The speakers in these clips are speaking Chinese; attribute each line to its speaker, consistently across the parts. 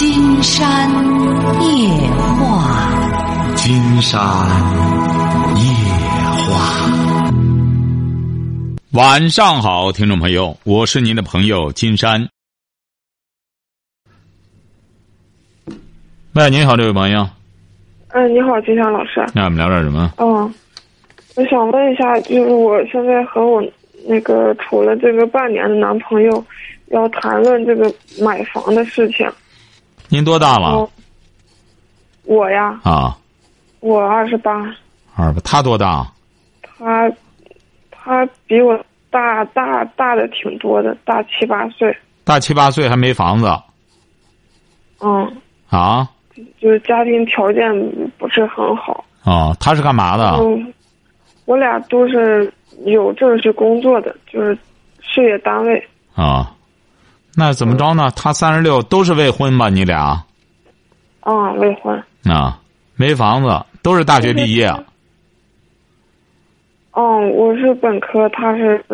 Speaker 1: 金山夜话，
Speaker 2: 金山夜话。
Speaker 3: 晚上好，听众朋友，我是您的朋友金山。喂，您好，这位朋友。
Speaker 4: 嗯，你好，金山老师。
Speaker 3: 那我们聊点什么？
Speaker 4: 嗯，我想问一下，就是我现在和我那个处了这个半年的男朋友，要谈论这个买房的事情。
Speaker 3: 您多大了？
Speaker 4: 哦我呀，
Speaker 3: 啊，
Speaker 4: 我二十八，
Speaker 3: 二八。他多大？
Speaker 4: 他他比我大大大的挺多的，大七八岁。
Speaker 3: 大七八岁还没房子
Speaker 4: 嗯，
Speaker 3: 啊？
Speaker 4: 就是家庭条件不是很好。
Speaker 3: 哦，他是干嘛的？
Speaker 4: 嗯，我俩都是有正式工作的，就是事业单位。
Speaker 3: 啊，那怎么着呢？他三十六，都是未婚吧？你俩
Speaker 4: 嗯，未婚。
Speaker 3: 啊，没房子，都是大学毕业。
Speaker 4: 嗯，我是本科，他是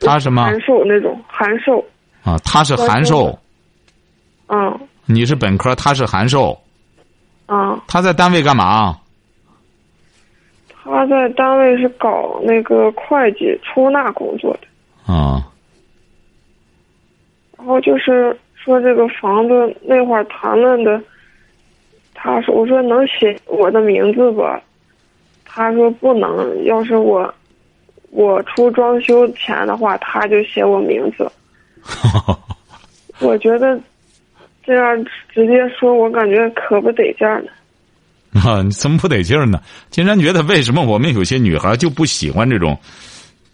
Speaker 3: 他什么
Speaker 4: 函授那种函授。
Speaker 3: 啊？他是函授，
Speaker 4: 嗯
Speaker 3: 你是本科，他是函授。
Speaker 4: 嗯，
Speaker 3: 他在单位干嘛？
Speaker 4: 他在单位是搞那个会计出纳工作的。
Speaker 3: 啊
Speaker 4: 然后就是说这个房子那会儿谈论的，他说我说能写我的名字吧，他说不能，要是我我出装修钱的话，他就写我名字。我觉得这样直接说，我感觉可不得劲儿呢。
Speaker 3: 啊，你怎么不得劲儿呢？金山觉得，为什么我们有些女孩就不喜欢这种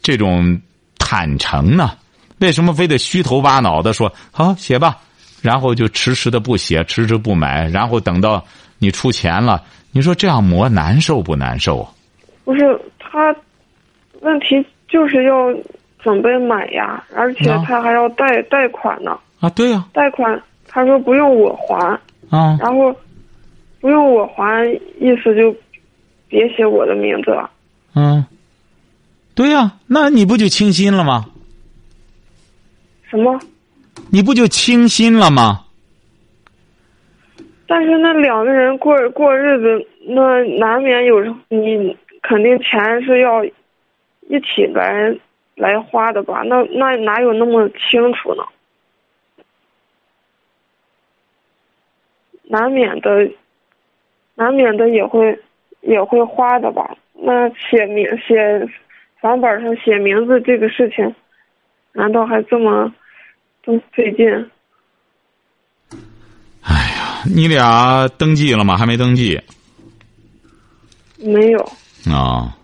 Speaker 3: 这种坦诚呢？为什么非得虚头巴脑的说好写吧，然后就迟迟的不写，迟迟不买，然后等到你出钱了，你说这样磨难受不难受啊？
Speaker 4: 不是他，问题就是要准备买呀，而且
Speaker 3: 啊
Speaker 4: 他还要贷贷款呢。
Speaker 3: 啊，对呀、
Speaker 4: 贷款他说不用我还，
Speaker 3: 啊，
Speaker 4: 然后不用我还，意思就别写我的名字了。
Speaker 3: 嗯，对呀、那你不就清心了吗？
Speaker 4: 什么？
Speaker 3: 你不就清心了吗？
Speaker 4: 但是那两个人过过日子，那难免有时候你肯定钱是要一起来来花的吧？那那哪有那么清楚呢？难免的，难免的也会也会花的吧？那写名写房本上写名字这个事情，难道还这么这么费劲？
Speaker 3: 哎呀，你俩登记了吗？还没登记
Speaker 4: 没有，
Speaker 3: 啊？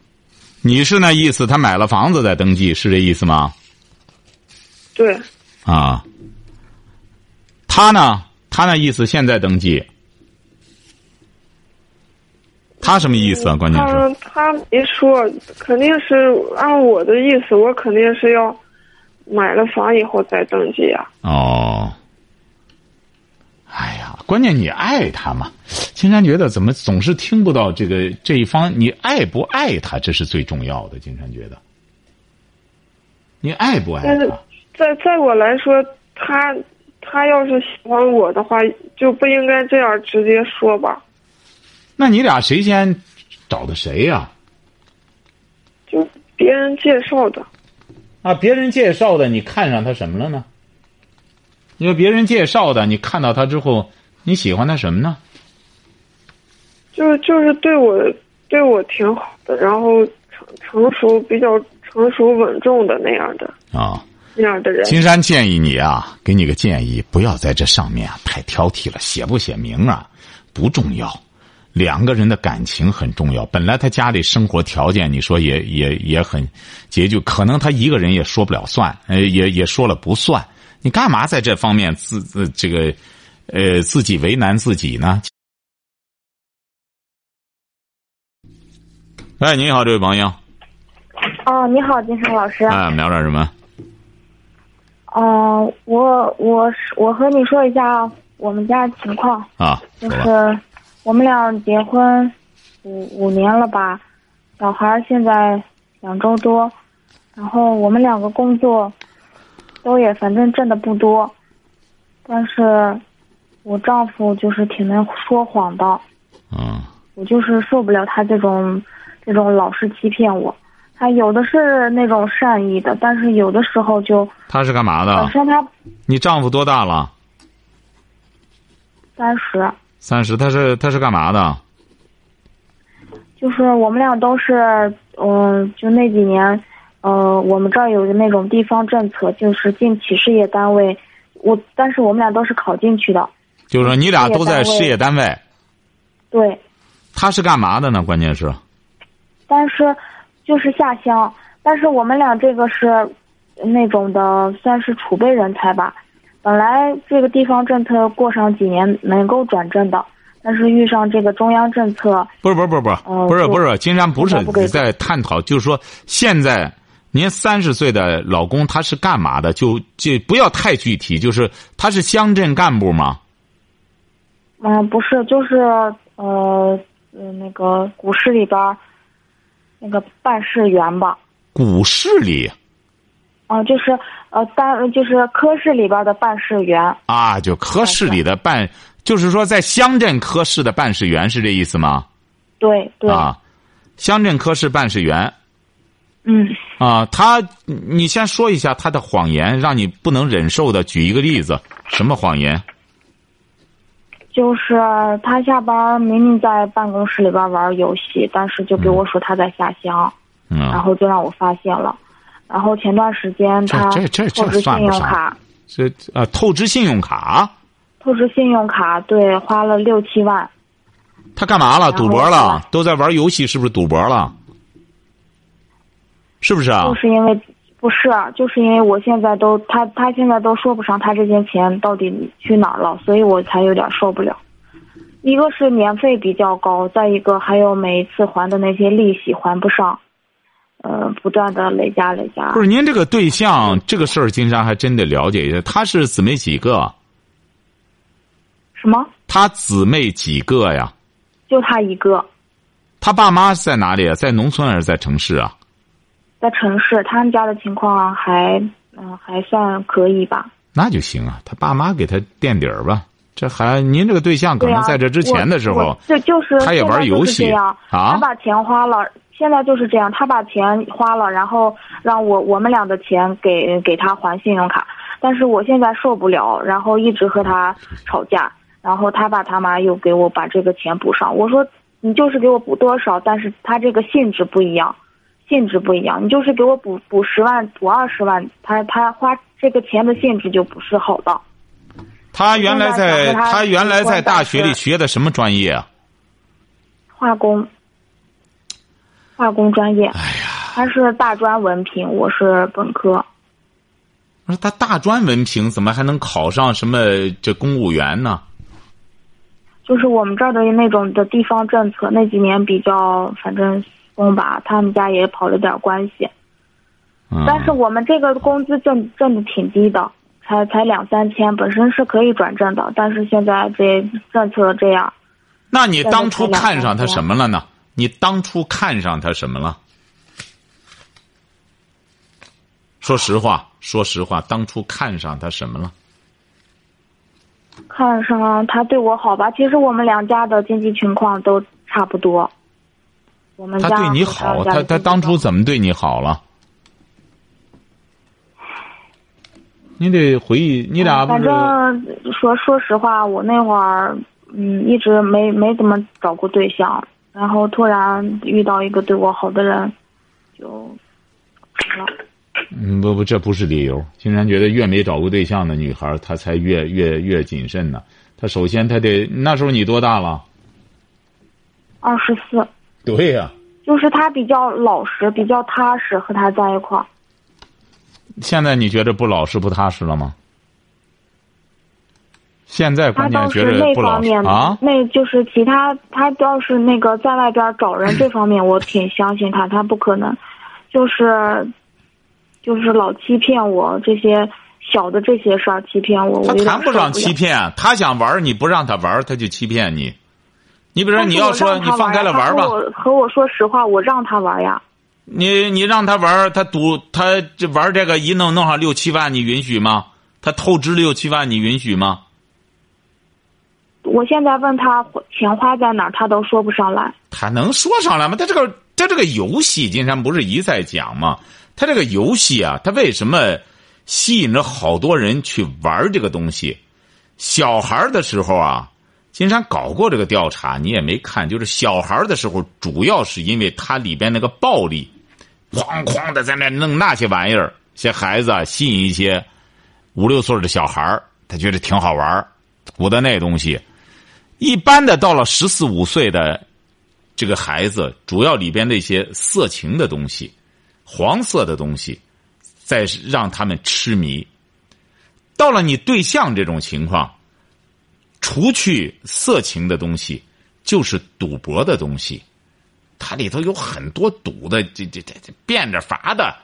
Speaker 3: 你是那意思？他买了房子再登记，是这意思吗？
Speaker 4: 对。
Speaker 3: 啊，他呢？他那意思现在登记，他什么意思啊？关键是
Speaker 4: 他他没说，肯定是按我的意思，我肯定是要买了房以后再登记啊。
Speaker 3: 哦。哎呀，关键你爱他嘛？金山觉得怎么总是听不到这个这一方，你爱不爱他，这是最重要的。金山觉得，你爱不爱
Speaker 4: 但是
Speaker 3: 他？
Speaker 4: 在在我来说，他他要是喜欢我的话，就不应该这样直接说吧？
Speaker 3: 那你俩谁先找的谁呀、
Speaker 4: 就别人介绍的，
Speaker 3: 啊，别人介绍的，你看上他什么了呢？因为别人介绍的，你看到他之后，你喜欢他什么呢？
Speaker 4: 就是就是对我对我挺好的，然后成成熟比较成熟稳重的那样的
Speaker 3: 啊，
Speaker 4: 那样的人。
Speaker 3: 金山建议你啊，给你个建议，不要在这上面啊太挑剔了，写不写名啊不重要，两个人的感情很重要。本来他家里生活条件，你说也也也很拮据，可能他一个人也说不了算，呃，也也说了不算。你干嘛在这方面自自这个，呃，自己为难自己呢？哎，你好，这位朋友，
Speaker 5: 哦，你好，金山老师。
Speaker 3: 哎，我们聊点什么？
Speaker 5: 哦、我我我和你说一下我们家情况，
Speaker 3: 啊，
Speaker 5: 就。是我们俩结婚五五年了吧，小孩现在两周多，然后我们两个工作都也反正挣的不多，但是我丈夫就是挺能说谎的，
Speaker 3: 嗯，
Speaker 5: 我就是受不了他这种这种老是欺骗我。他有的是那种善意的，但是有的时候就
Speaker 3: 他是干嘛的
Speaker 5: 本？身他
Speaker 3: 你丈夫多大了？
Speaker 5: 三十，
Speaker 3: 三十。他是他是干嘛的？
Speaker 5: 就是我们俩都是，嗯、就那几年，呃，我们这儿有那种地方政策，就是进企事业单位，我但是我们俩都是考进去的，
Speaker 3: 就是说你俩都在事业单位。
Speaker 5: 对，
Speaker 3: 他是干嘛的呢？关键是，
Speaker 5: 但是就是下乡，但是我们俩这个是那种的，算是储备人才吧。本来这个地方政策过上几年能够转正的，但是遇上这个中央政策，
Speaker 3: 不是不是不是不是不是金山不是
Speaker 5: 你在
Speaker 3: 探讨，就是说现在您三十岁的老公他是干嘛的？就就不要太具体，就是他是乡镇干部吗？
Speaker 5: 嗯、不是，就是呃呃那个股市里边儿那个办事员吧，
Speaker 3: 股市里
Speaker 5: 啊、就是呃单就是科室里边儿的办事员，
Speaker 3: 啊，就科室里的办，就是说在乡镇科室的办事员是这意思吗？
Speaker 5: 对对，
Speaker 3: 啊，乡镇科室办事员
Speaker 5: 嗯。
Speaker 3: 啊，他你先说一下他的谎言，让你不能忍受的，举一个例子，什么谎言？
Speaker 5: 就是他下班明明在办公室里边玩游戏，但是就给我说他在下乡，嗯然
Speaker 3: 嗯，
Speaker 5: 后就让我发现了。然后前段时间他
Speaker 3: 这这这
Speaker 5: 透支信
Speaker 3: 算不上
Speaker 5: 用卡，
Speaker 3: 这啊，透支信用卡，
Speaker 5: 透支信用卡，对，花了六七万。
Speaker 3: 他干嘛了？赌博了？都在玩游戏，是不是赌博了？是不是啊
Speaker 5: 就？是因为不是，就是因为我现在都他他现在都说不上他这些钱到底去哪儿了，所以我才有点受不了。一个是年费比较高，再一个还有每一次还的那些利息还不上，呃，不断的累加累加。
Speaker 3: 不是您这个对象这个事儿，金山还真得了解一下。他是姊妹几个？
Speaker 5: 什么？
Speaker 3: 他姊妹几个呀？
Speaker 5: 就他一个
Speaker 3: 他爸妈在哪里啊？在农村还是在城市啊？
Speaker 5: 在城市，他们家的情况还嗯、还算可以吧。
Speaker 3: 那就行啊，他爸妈给他垫底儿吧。这还您这个对象可能在这之前的时候
Speaker 5: 就就是
Speaker 3: 他也玩游戏啊
Speaker 5: 他把钱花了，现在就是这样，他把钱花了，然后让我我们俩的钱给给他还信用卡，但是我现在受不了，然后一直和他吵架，然后他爸他妈又给我把这个钱补上，我说你就是给我补多少，但是他这个性质不一样，性质不一样，你就是给我补补十万补二十万，他他花这个钱的性质就不是好的。
Speaker 3: 他原来在
Speaker 5: 他
Speaker 3: 原来在大学里学的什么专业啊？
Speaker 5: 化工，化工专业。哎呀，他是大专文凭，我是本科。
Speaker 3: 我说他大专文凭怎么还能考上什么这公务员呢？
Speaker 5: 就是我们这儿的那种的地方政策，那几年比较反正松吧，他们家也跑了点关系。
Speaker 3: 嗯、
Speaker 5: 但是我们这个工资挣挣的挺低的，才才两三千，本身是可以转正的，但是现在这政策这样，
Speaker 3: 那你当初看上他什么了呢？你当初看上他什么了？说实话，说实话，当初看上他什么了？
Speaker 5: 看上他对我好吧。其实我们两家的经济情况都差不多。我们家
Speaker 3: 他对你好，他他当初怎么对你好了？你得回忆，你俩不
Speaker 5: 反正说说实话，我那会儿嗯一直没没怎么找过对象，然后突然遇到一个对我好的人，就了。
Speaker 3: 嗯，不不，这不是理由。竟然觉得越没找过对象的女孩，她才越越越谨慎呢。她首先她得那时候你多大了？
Speaker 5: 二十四，
Speaker 3: 对呀、
Speaker 5: 就是他比较老实，比较踏实，和他在一块儿。
Speaker 3: 现在你觉得不老实不踏实了吗？现在
Speaker 5: 他
Speaker 3: 关键觉得不老实
Speaker 5: 方面
Speaker 3: 啊？
Speaker 5: 那就是其他，他倒是那个在外边找人这方面，我挺相信他，他不可能，就是，就是老欺骗我这些小的这些事儿欺骗我，我
Speaker 3: 他谈不上欺骗，他想玩儿你不让他玩儿他就欺骗你。你比如说，你要说你放开了玩儿吧
Speaker 5: 和，我和我说实话，我让他玩呀。
Speaker 3: 你你让他玩儿他赌他这玩儿这个一弄弄上六七万，你允许吗？他透支六七万，你允许吗？
Speaker 5: 我现在问他钱花在哪儿，他都说不上来。
Speaker 3: 他能说上来吗？他这个他这个游戏，金山不是一再讲吗？他这个游戏啊，他为什么吸引着好多人去玩这个东西？小孩的时候啊，金山搞过这个调查，你也没看，就是小孩的时候，主要是因为它里边那个暴力，哐哐的在那弄那些玩意儿，些孩子啊，吸引一些五六岁的小孩他觉得挺好玩鼓的那东西。一般的到了十四五岁的这个孩子，主要里边那些色情的东西、黄色的东西，在让他们痴迷。到了你对象这种情况，除去色情的东西，就是赌博的东西，它里头有很多赌的，这这这这变着法的。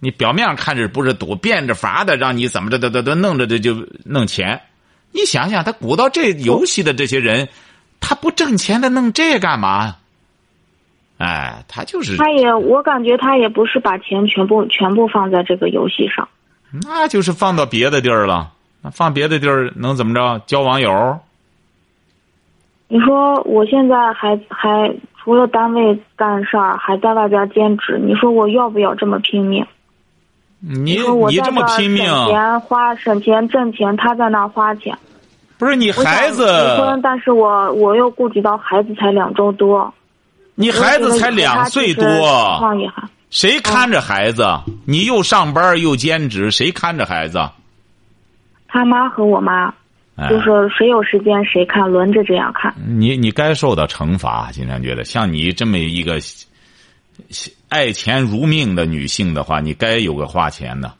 Speaker 3: 你表面上看着不是赌，变着法的让你怎么着的的的弄着的就弄钱。你想想，他鼓捣这游戏的这些人，他不挣钱，他弄这干嘛？哎，他就是。
Speaker 5: 他也，我感觉他也不是把钱全部全部放在这个游戏上。
Speaker 3: 那就是放到别的地儿了。那放别的地儿能怎么着？交网友？
Speaker 5: 你说我现在还还除了单位干事儿，还在外边兼职。你说我要不要这么拼命？
Speaker 3: 你你这么拼命，
Speaker 5: 省钱花省钱挣钱，他在那儿花钱。
Speaker 3: 不是你孩子
Speaker 5: 结婚，但是我我又顾及到孩子才两周多。
Speaker 3: 你孩子才两岁多，谁看着孩子？你又上班又兼职，谁看着孩子？
Speaker 5: 他妈和我妈，就是谁有时间谁看，轮着这样看。
Speaker 3: 你你该受到惩罚，经常觉得像你这么一个爱钱如命的女性的话，你该有个花钱的，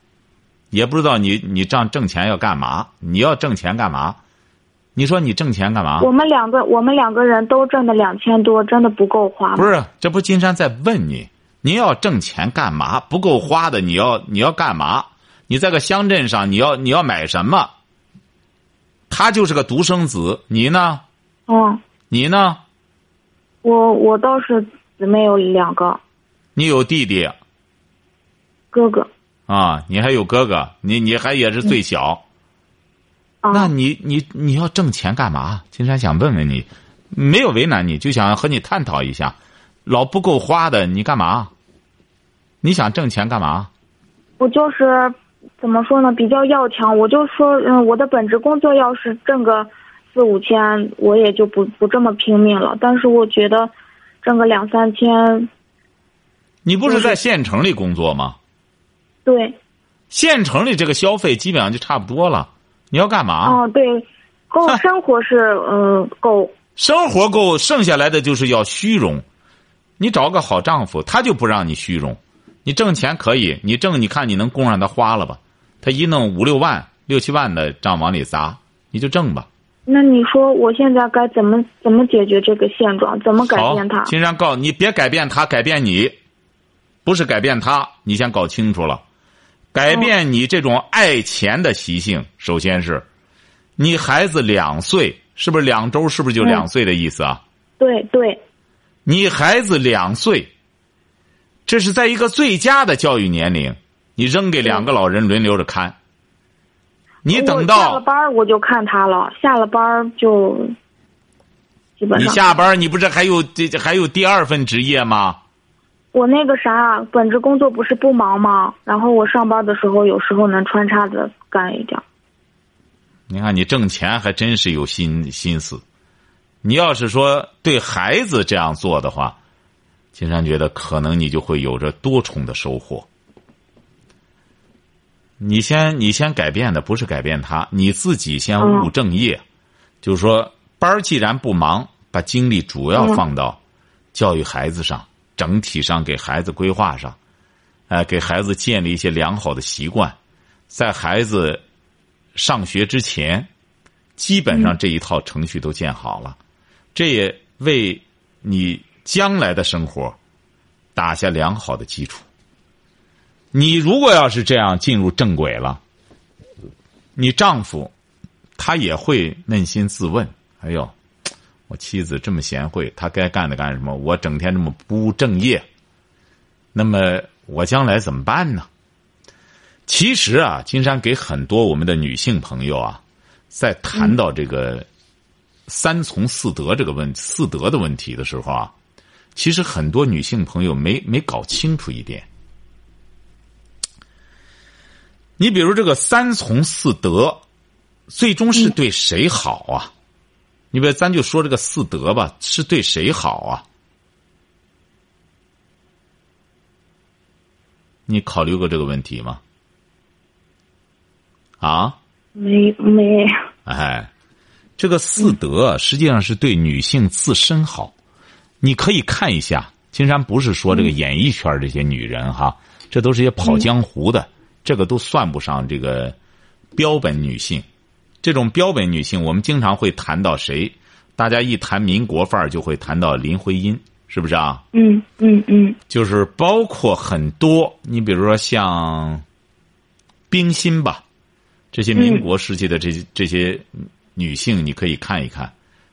Speaker 3: 也不知道你你这样挣钱要干嘛？你要挣钱干嘛？你说你挣钱干嘛？
Speaker 5: 我们两个我们两个人都挣的两千多，真的不够花？
Speaker 3: 不是，这不金山在问你。您要挣钱干嘛？不够花的，你要你要干嘛？你在个乡镇上，你要你要买什么？他就是个独生子，你呢？
Speaker 5: 嗯。
Speaker 3: 你呢？
Speaker 5: 我我倒是姊妹有两个。
Speaker 3: 你有弟弟？
Speaker 5: 哥哥。
Speaker 3: 啊，你还有哥哥，你你还也是最小。
Speaker 5: 啊。
Speaker 3: 那你你你要挣钱干嘛？金山想问问你，没有为难你，就想和你探讨一下。老不够花的，你干嘛？你想挣钱干嘛？
Speaker 5: 我就是怎么说呢，比较要强。我就说，嗯，我的本职工作要是挣个四五千，我也就不不这么拼命了。但是我觉得，挣个两三千。
Speaker 3: 你不是在县城里工作吗？
Speaker 5: 对。
Speaker 3: 县城里这个消费基本上就差不多了。你要干嘛？
Speaker 5: 哦，对，够生活是嗯 够。
Speaker 3: 生活够，剩下来的就是要虚荣。你找个好丈夫，他就不让你虚荣。你挣钱可以，你挣，你看你能供上他花了吧？他一弄五六万、六七万的账往里砸，你就挣吧。
Speaker 5: 那你说我现在该怎么怎么解决这个现状？怎么改变他？
Speaker 3: 金山告你，别改变他，改变你，不是改变他。你先搞清楚了，改变你这种爱钱的习性。首先是，你孩子两岁，是不是两周？是不是就两岁的意思啊？
Speaker 5: 对对。
Speaker 3: 你孩子两岁，这是在一个最佳的教育年龄，你扔给两个老人轮流着看。你等到
Speaker 5: 下了班我就看他了，下了班就基本上。
Speaker 3: 你下班你不是还有这还有第二份职业吗？
Speaker 5: 我那个啥，本职工作不是不忙吗？然后我上班的时候，有时候能穿插着干一点。
Speaker 3: 你看，你挣钱还真是有心心思。你要是说对孩子这样做的话，金山觉得可能你就会有着多重的收获。你先，你先改变的不是改变他，你自己先务正业，就是说班儿既然不忙，把精力主要放到教育孩子上，整体上给孩子规划上，哎，给孩子建立一些良好的习惯，在孩子上学之前，基本上这一套程序都建好了。这也为你将来的生活打下良好的基础。你如果要是这样进入正轨了，你丈夫他也会扪心自问：哎呦，我妻子这么贤惠，她该干的干什么？我整天这么不务正业，那么我将来怎么办呢？其实啊，金山给很多我们的女性朋友啊，在谈到这个。三从四德这个问四德的问题的时候啊，其实很多女性朋友没没搞清楚一点。你比如这个三从四德，最终是对谁好啊？你别咱就说这个四德吧，是对谁好啊？你考虑过这个问题吗？啊？
Speaker 5: 没没。
Speaker 3: 哎，这个四德实际上是对女性自身好。你可以看一下，金山不是说这个演艺圈这些女人哈，这都是些跑江湖的，这个都算不上这个标本女性。这种标本女性，我们经常会谈到谁？大家一谈民国范儿，就会谈到林徽因，是不是啊？
Speaker 5: 嗯嗯嗯。
Speaker 3: 就是包括很多，你比如说像冰心吧。这些民国时期的这些这些女性，你可以看一看，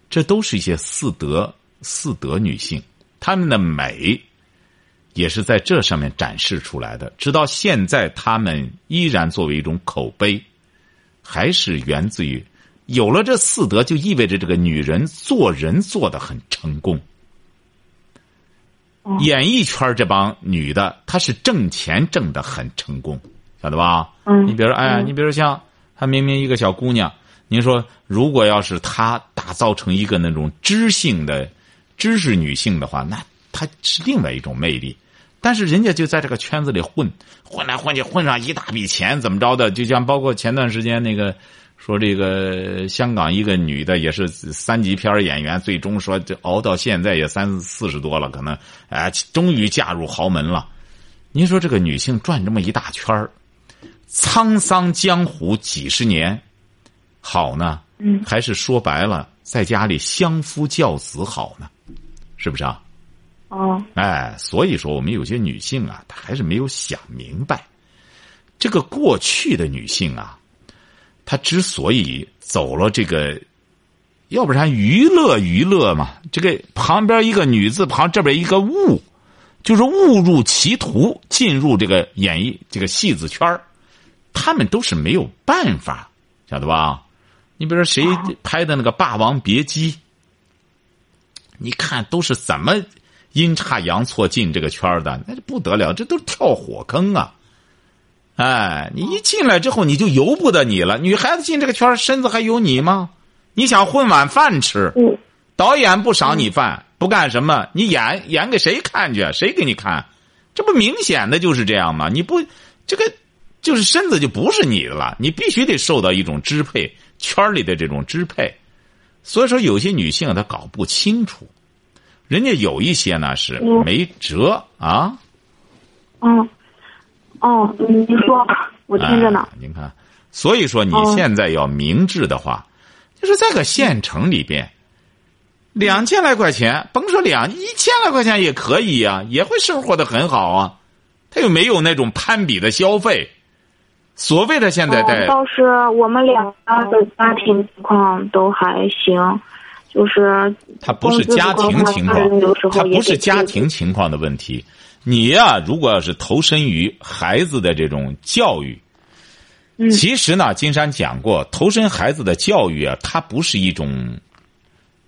Speaker 3: 这都是一些四德四德女性，她们的美也是在这上面展示出来的。直到现在，她们依然作为一种口碑，还是源自于有了这四德，就意味着这个女人做人做的很成功。演艺圈这帮女的，她是挣钱挣的很成功。晓得吧？
Speaker 5: 嗯，
Speaker 3: 你比如说，哎呀，你比如像她明明一个小姑娘，您说如果要是她打造成一个那种知性的知识女性的话，那她是另外一种魅力。但是人家就在这个圈子里混，混来混去，混上一大笔钱，怎么着的？就像包括前段时间那个说这个香港一个女的也是三级片演员，最终说这熬到现在也三四十多了，可能哎，终于嫁入豪门了。您说这个女性转这么一大圈儿。沧桑江湖几十年，好呢，
Speaker 5: 嗯，
Speaker 3: 还是说白了，在家里相夫教子好呢，是不是啊？
Speaker 5: 哦，
Speaker 3: 哎，所以说我们有些女性啊，她还是没有想明白，这个过去的女性啊，她之所以走了这个，要不然娱乐娱乐嘛，这个旁边一个女字旁，这边一个误，就是误入歧途，进入这个演艺这个戏子圈。他们都是没有办法，晓得吧？你比如说谁拍的那个《霸王别姬》，你看都是怎么阴差阳错进这个圈的，那就不得了，这都是跳火坑啊！哎，你一进来之后，你就由不得你了。女孩子进这个圈身子还有你吗？你想混碗饭吃？导演不赏你饭，不干什么？你演演给谁看去？谁给你看？这不明显的就是这样吗？你不这个。就是身子就不是你的了，你必须得受到一种支配，圈里的这种支配。所以说，有些女性她搞不清楚，人家有一些呢是没辙啊。
Speaker 5: 嗯，哦，您说，我听着呢。
Speaker 3: 您看，所以说你现在要明智的话，就是在个县城里边，两千来块钱，甭说两一千来块钱也可以呀，也会生活的很好啊。他又没有那种攀比的消费。所谓的现在在，
Speaker 5: 倒是我们两家的家庭情况都还行，就是
Speaker 3: 他不是家庭情况，他不是家庭情况的问题。你呀，如果要是投身于孩子的这种教育，其实呢，金山讲过，投身孩子的教育啊，它不是一种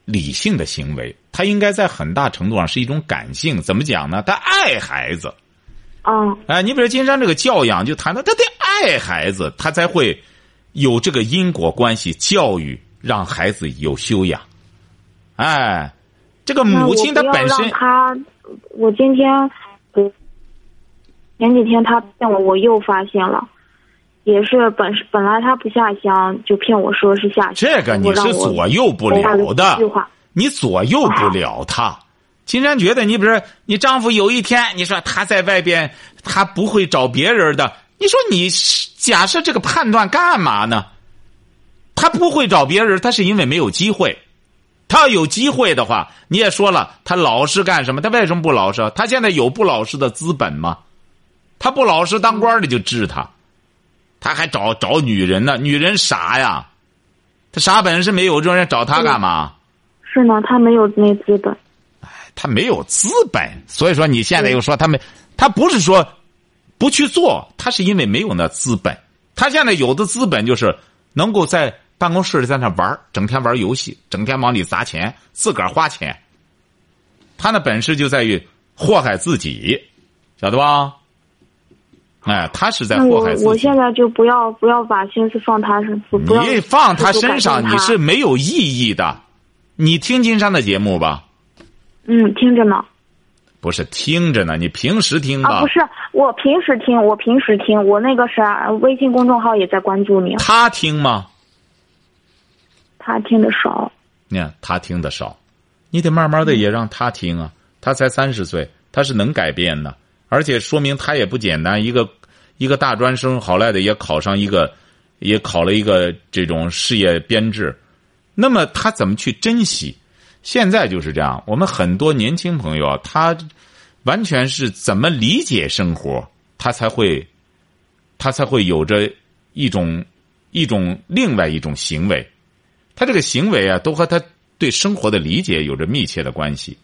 Speaker 3: 理性的行为，它应该在很大程度上是一种感性。怎么讲呢？他爱孩子。
Speaker 5: 嗯，
Speaker 3: 哎，你比如金山这个教养，就谈到他得爱孩子，他才会有这个因果关系，教育让孩子有修养。哎，这个母亲她本身，
Speaker 5: 她，我今天，前几天她骗我，我又发现了，也是本本来她不下乡，就骗我说是下乡。
Speaker 3: 这个你是左右不了的，你左右不了她。金山觉得，你比如说，你丈夫有一天，你说他在外边，他不会找别人的。你说你假设这个判断干嘛呢？他不会找别人，他是因为没有机会。他要有机会的话，你也说了，他老实干什么？他为什么不老实？他现在有不老实的资本吗？他不老实，当官的就治他。他还找找女人呢？女人傻呀，他啥本事没有？这种人找他干嘛？
Speaker 5: 是呢，他没有那资本。
Speaker 3: 他没有资本，所以说你现在又说他没，他不是说不去做，他是因为没有那资本。他现在有的资本就是能够在办公室里在那玩儿整天玩游戏，整天往里砸钱，自个儿花钱。他那本事就在于祸害自己，晓得吧？哎，他是在祸害自己。
Speaker 5: 我现在就不要不要把心思放他身，不不要
Speaker 3: 你放他身上，你是没有意义的。你听金山的节目吧？
Speaker 5: 嗯听着呢
Speaker 3: 不是听着呢，你平时听吧。
Speaker 5: 啊不是我平时听我平时听我那个啥微信公众号也在关注你，
Speaker 3: 他听吗？
Speaker 5: 他听的少。
Speaker 3: 你看他听的少，你得慢慢的也让他听啊。他才三十岁，他是能改变的，而且说明他也不简单。一个一个大专生，好赖的也考上一个，也考了一个这种事业编制。那么他怎么去珍惜？现在就是这样，我们很多年轻朋友啊，他完全是怎么理解生活，他才会，他才会有着一种一种另外一种行为。他这个行为啊，都和他对生活的理解有着密切的关系。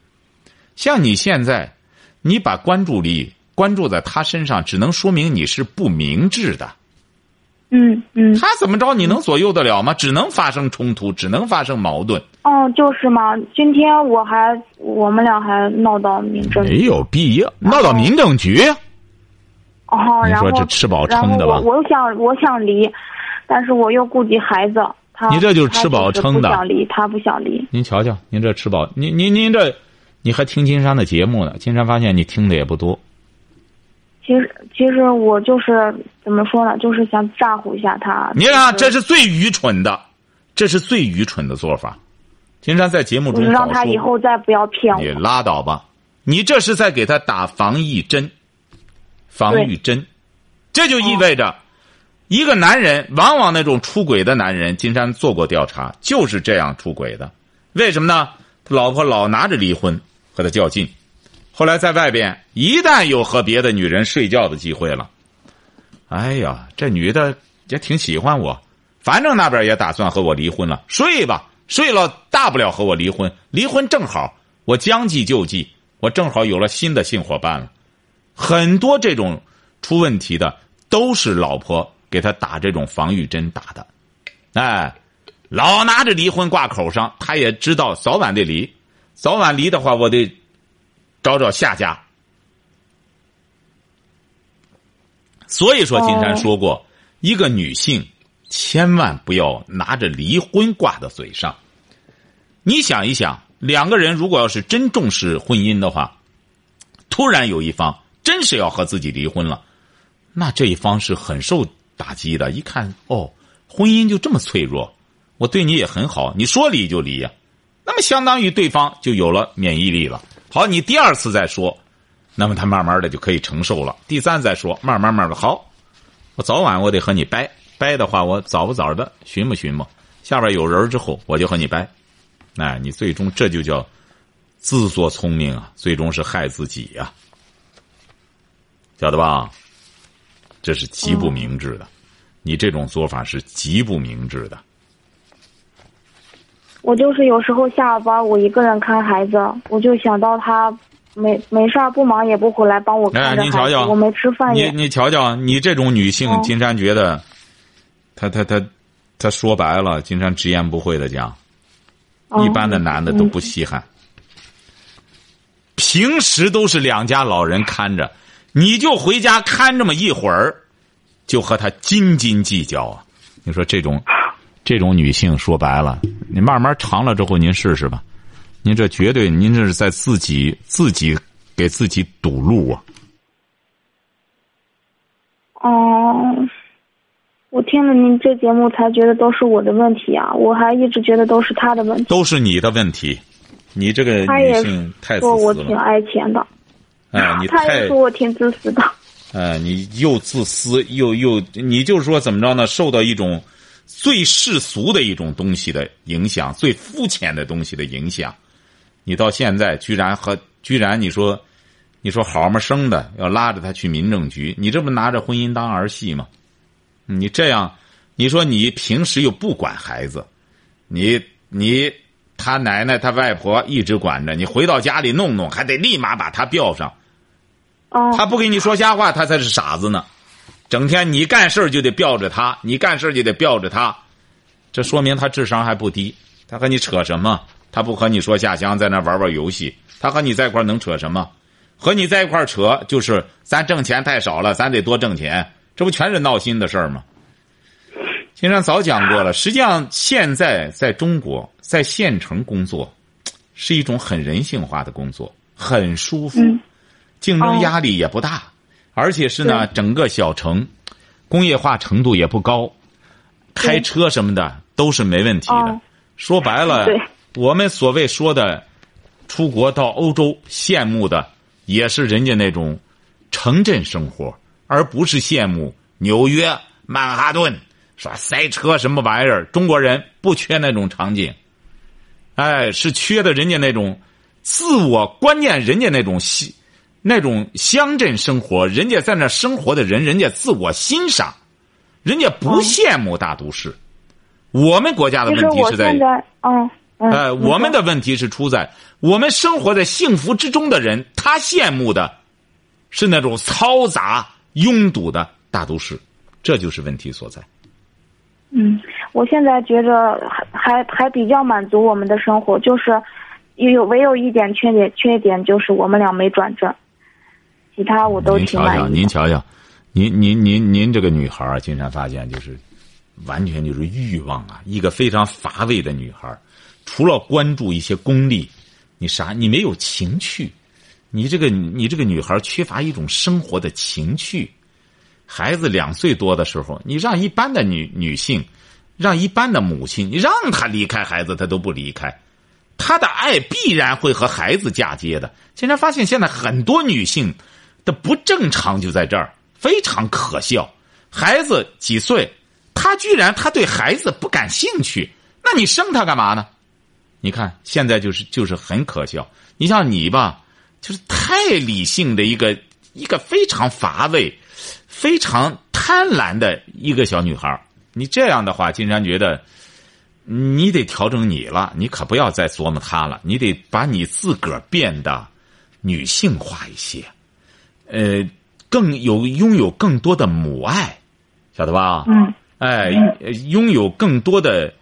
Speaker 3: 像你现在，你把关注力关注在他身上，只能说明你是不明智的。
Speaker 5: 嗯嗯
Speaker 3: 他怎么着，你能左右得了吗？只能发生冲突，只能发生矛盾。
Speaker 5: 哦就是嘛，今天我还我们俩还闹到民政
Speaker 3: 没有必要闹到民政局。
Speaker 5: 哦，
Speaker 3: 你
Speaker 5: 然后
Speaker 3: 说这吃饱撑的吧
Speaker 5: 我又想我想离，但是我又顾及孩子，他
Speaker 3: 你这就是吃饱撑的
Speaker 5: 他不想离，他不想离。
Speaker 3: 您瞧瞧，您这吃饱，您您您这，你还听金山的节目呢？金山发现你听的也不多。
Speaker 5: 其实其实我就是怎么说呢，就是想咋呼一下他。
Speaker 3: 你看，这
Speaker 5: 是
Speaker 3: 最愚蠢的，这是最愚蠢的做法。金山在节目中
Speaker 5: 就是让他以后再不要骗我你。
Speaker 3: 拉倒吧！你这是在给他打防疫针，防御针，这就意味着，一个男人往往那种出轨的男人，金山做过调查，就是这样出轨的。为什么呢？他老婆老拿着离婚和他较劲，后来在外边一旦有和别的女人睡觉的机会了，哎呀，这女的也挺喜欢我，反正那边也打算和我离婚了，睡吧，睡了大不了和我离婚，离婚正好，我将计就计，我正好有了新的性伙伴了。很多这种出问题的都是老婆给他打这种防御针打的，哎，老拿着离婚挂口上，他也知道早晚得离，早晚离的话，我得找找下家。所以说，金山说过，一个女性千万不要拿着离婚挂到嘴上。你想一想，两个人如果要是真重视婚姻的话，突然有一方真是要和自己离婚了，那这一方是很受打击的。一看，哦，婚姻就这么脆弱，我对你也很好，你说离就离呀、那么相当于对方就有了免疫力了。好，你第二次再说，那么他慢慢的就可以承受了。第三再说，慢慢慢的，好，我早晚我得和你掰掰的话，我早不早的寻摸寻摸，下边有人之后，我就和你掰。哎，你最终这就叫自作聪明啊，最终是害自己呀、晓得吧？这是极不明智的，你这种做法是极不明智的。
Speaker 5: 我就是有时候下了班，我一个人看孩子，我就想到他没没事儿不忙也不回来帮我
Speaker 3: 哎
Speaker 5: 看着孩子，
Speaker 3: 您瞧瞧
Speaker 5: 我没吃饭
Speaker 3: 你
Speaker 5: 也。
Speaker 3: 你瞧瞧，你这种女性，
Speaker 5: 哦。
Speaker 3: 金山觉得，他他他他说白了，金山直言不讳的讲，
Speaker 5: 哦。
Speaker 3: 一般的男的都不稀罕。平时都是两家老人看着，你就回家看这么一会儿，就和他斤斤计较啊！你说这种这种女性，说白了，你慢慢长了之后，您试试吧。您这绝对，您这是在自己自己给自己堵路啊！
Speaker 5: 哦，我听了您这节目才觉得都是我的问题啊，我还一直觉得都是他的问题。
Speaker 3: 都是你的问题，你这个女性太自
Speaker 5: 说我
Speaker 3: 私了，
Speaker 5: 挺爱钱的，
Speaker 3: 哎，你
Speaker 5: 他说我挺自私的。
Speaker 3: 哎，你又自私又又，你就是说怎么着呢？受到一种最世俗的一种东西的影响，最肤浅的东西的影响。你到现在居然和居然你说，你说好嘛生的要拉着他去民政局，你这不拿着婚姻当儿戏吗？你这样，你说你平时又不管孩子，你你他奶奶他外婆一直管着，你回到家里弄弄，还得立马把他吊上。
Speaker 5: 哦，
Speaker 3: 他不跟你说瞎话，他才是傻子呢。整天你干事儿就得吊着他，你干事儿就得吊着他。这说明他智商还不低。他和你扯什么？他不和你说下乡，在那玩玩游戏。他和你在一块能扯什么？和你在一块扯就是咱挣钱太少了，咱得多挣钱。这不全是闹心的事儿吗？金山早讲过了，实际上现在在中国，在县城工作，是一种很人性化的工作，很舒服，竞争压力也不大，而且是呢，整个小城工业化程度也不高，开车什么的都是没问题的。说白了，我们所谓说的出国到欧洲羡慕的，也是人家那种城镇生活，而不是羡慕纽约曼哈顿说塞车什么玩意儿。中国人不缺那种场景，哎，是缺的人家那种自我观念，人家那种西那种乡镇生活，人家在那生活的人，人家自我欣赏，人家不羡慕大都市。我们国家的问题是在，
Speaker 5: 嗯，
Speaker 3: 呃，我们的问题是出在我们生活在幸福之中的人，他羡慕的，是那种嘈杂拥堵的大都市，这就是问题所在。
Speaker 5: 嗯，我现在觉着还还还比较满足我们的生活，就是也有唯有一点缺点，缺点就是我们俩没转正，其他我都挺满
Speaker 3: 意。您瞧瞧，您瞧瞧，您您您您这个女孩儿，经常发现就是。完全就是欲望啊！一个非常乏味的女孩，除了关注一些功利，你啥？你没有情趣，你这个你这个女孩缺乏一种生活的情趣。孩子两岁多的时候，你让一般的女女性，让一般的母亲，你让她离开孩子，她都不离开。她的爱必然会和孩子嫁接的。竟然发现现在很多女性的不正常就在这儿，非常可笑。孩子几岁？他居然他对孩子不感兴趣，那你生他干嘛呢？你看现在就是就是很可笑。你像你吧，就是太理性的一个一个非常乏味、非常贪婪的一个小女孩你这样的话，金山觉得你得调整你了，你可不要再琢磨他了，你得把你自个儿变得女性化一些，呃，更有拥有更多的母爱，晓得吧？
Speaker 5: 嗯。
Speaker 3: 哎，拥有更多的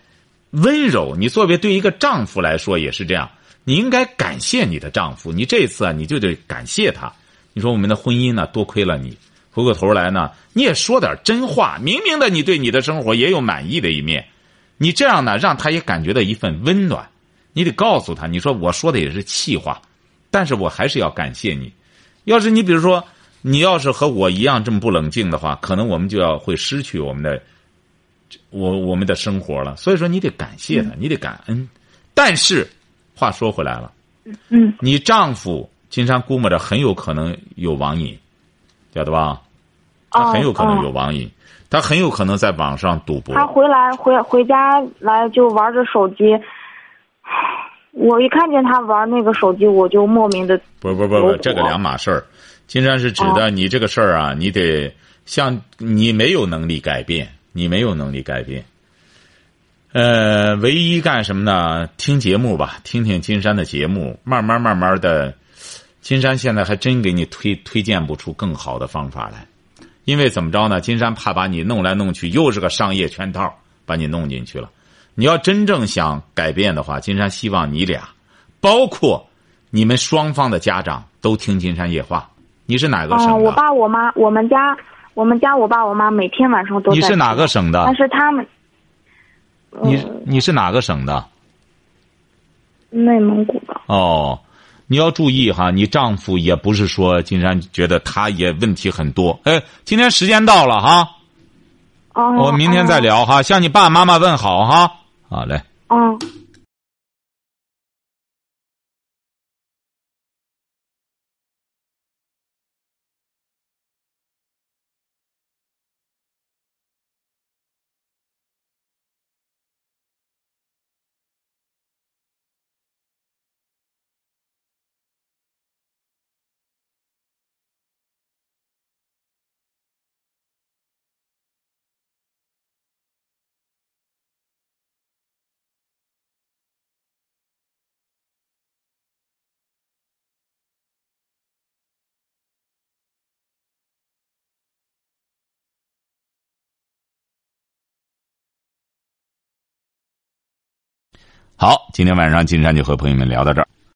Speaker 3: 温柔。你作为对一个丈夫来说也是这样，你应该感谢你的丈夫。你这次啊，你就得感谢他。你说我们的婚姻呢，多亏了你。回过头来呢，你也说点真话。明明的，你对你的生活也有满意的一面。你这样呢，让他也感觉到一份温暖。你得告诉他，你说我说的也是气话，但是我还是要感谢你。要是你比如说，你要是和我一样这么不冷静的话，可能我们就要会失去我们的。我我们的生活了，所以说你得感谢他，你得感恩。但是，话说回来了，
Speaker 5: 嗯，
Speaker 3: 你丈夫金山估摸着很有可能有网瘾，晓得吧？他很有可能有网瘾，他很有可能在网上赌博。
Speaker 5: 他回来回回家来就玩着手机，我一看见他玩那个手机，我就莫名的
Speaker 3: 不不不不，这个两码事儿。金山是指的你这个事儿啊，你得像你没有能力改变。你没有能力改变，呃，唯一干什么呢？听节目吧，听听金山的节目，慢慢慢慢的，金山现在还真给你推推荐不出更好的方法来，因为怎么着呢？金山怕把你弄来弄去，又是个商业圈套，把你弄进去了。你要真正想改变的话，金山希望你俩，包括你们双方的家长都听金山夜话。你是哪个省的？
Speaker 5: 我爸我妈，我们家。我们家我爸我妈每天晚上都在。
Speaker 3: 你是哪个省的？
Speaker 5: 但是他们，
Speaker 3: 你你是哪个省的？
Speaker 5: 内蒙古的。
Speaker 3: 哦，你要注意哈，你丈夫也不是说金山觉得他也问题很多。哎，今天时间到了哈。
Speaker 5: 哦。
Speaker 3: 我明天再聊哈，向你爸爸妈妈问好哈。好嘞。
Speaker 5: 嗯。
Speaker 3: 好，今天晚上金山就和朋友们聊到这儿。